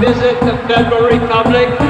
visit the Federal Republic.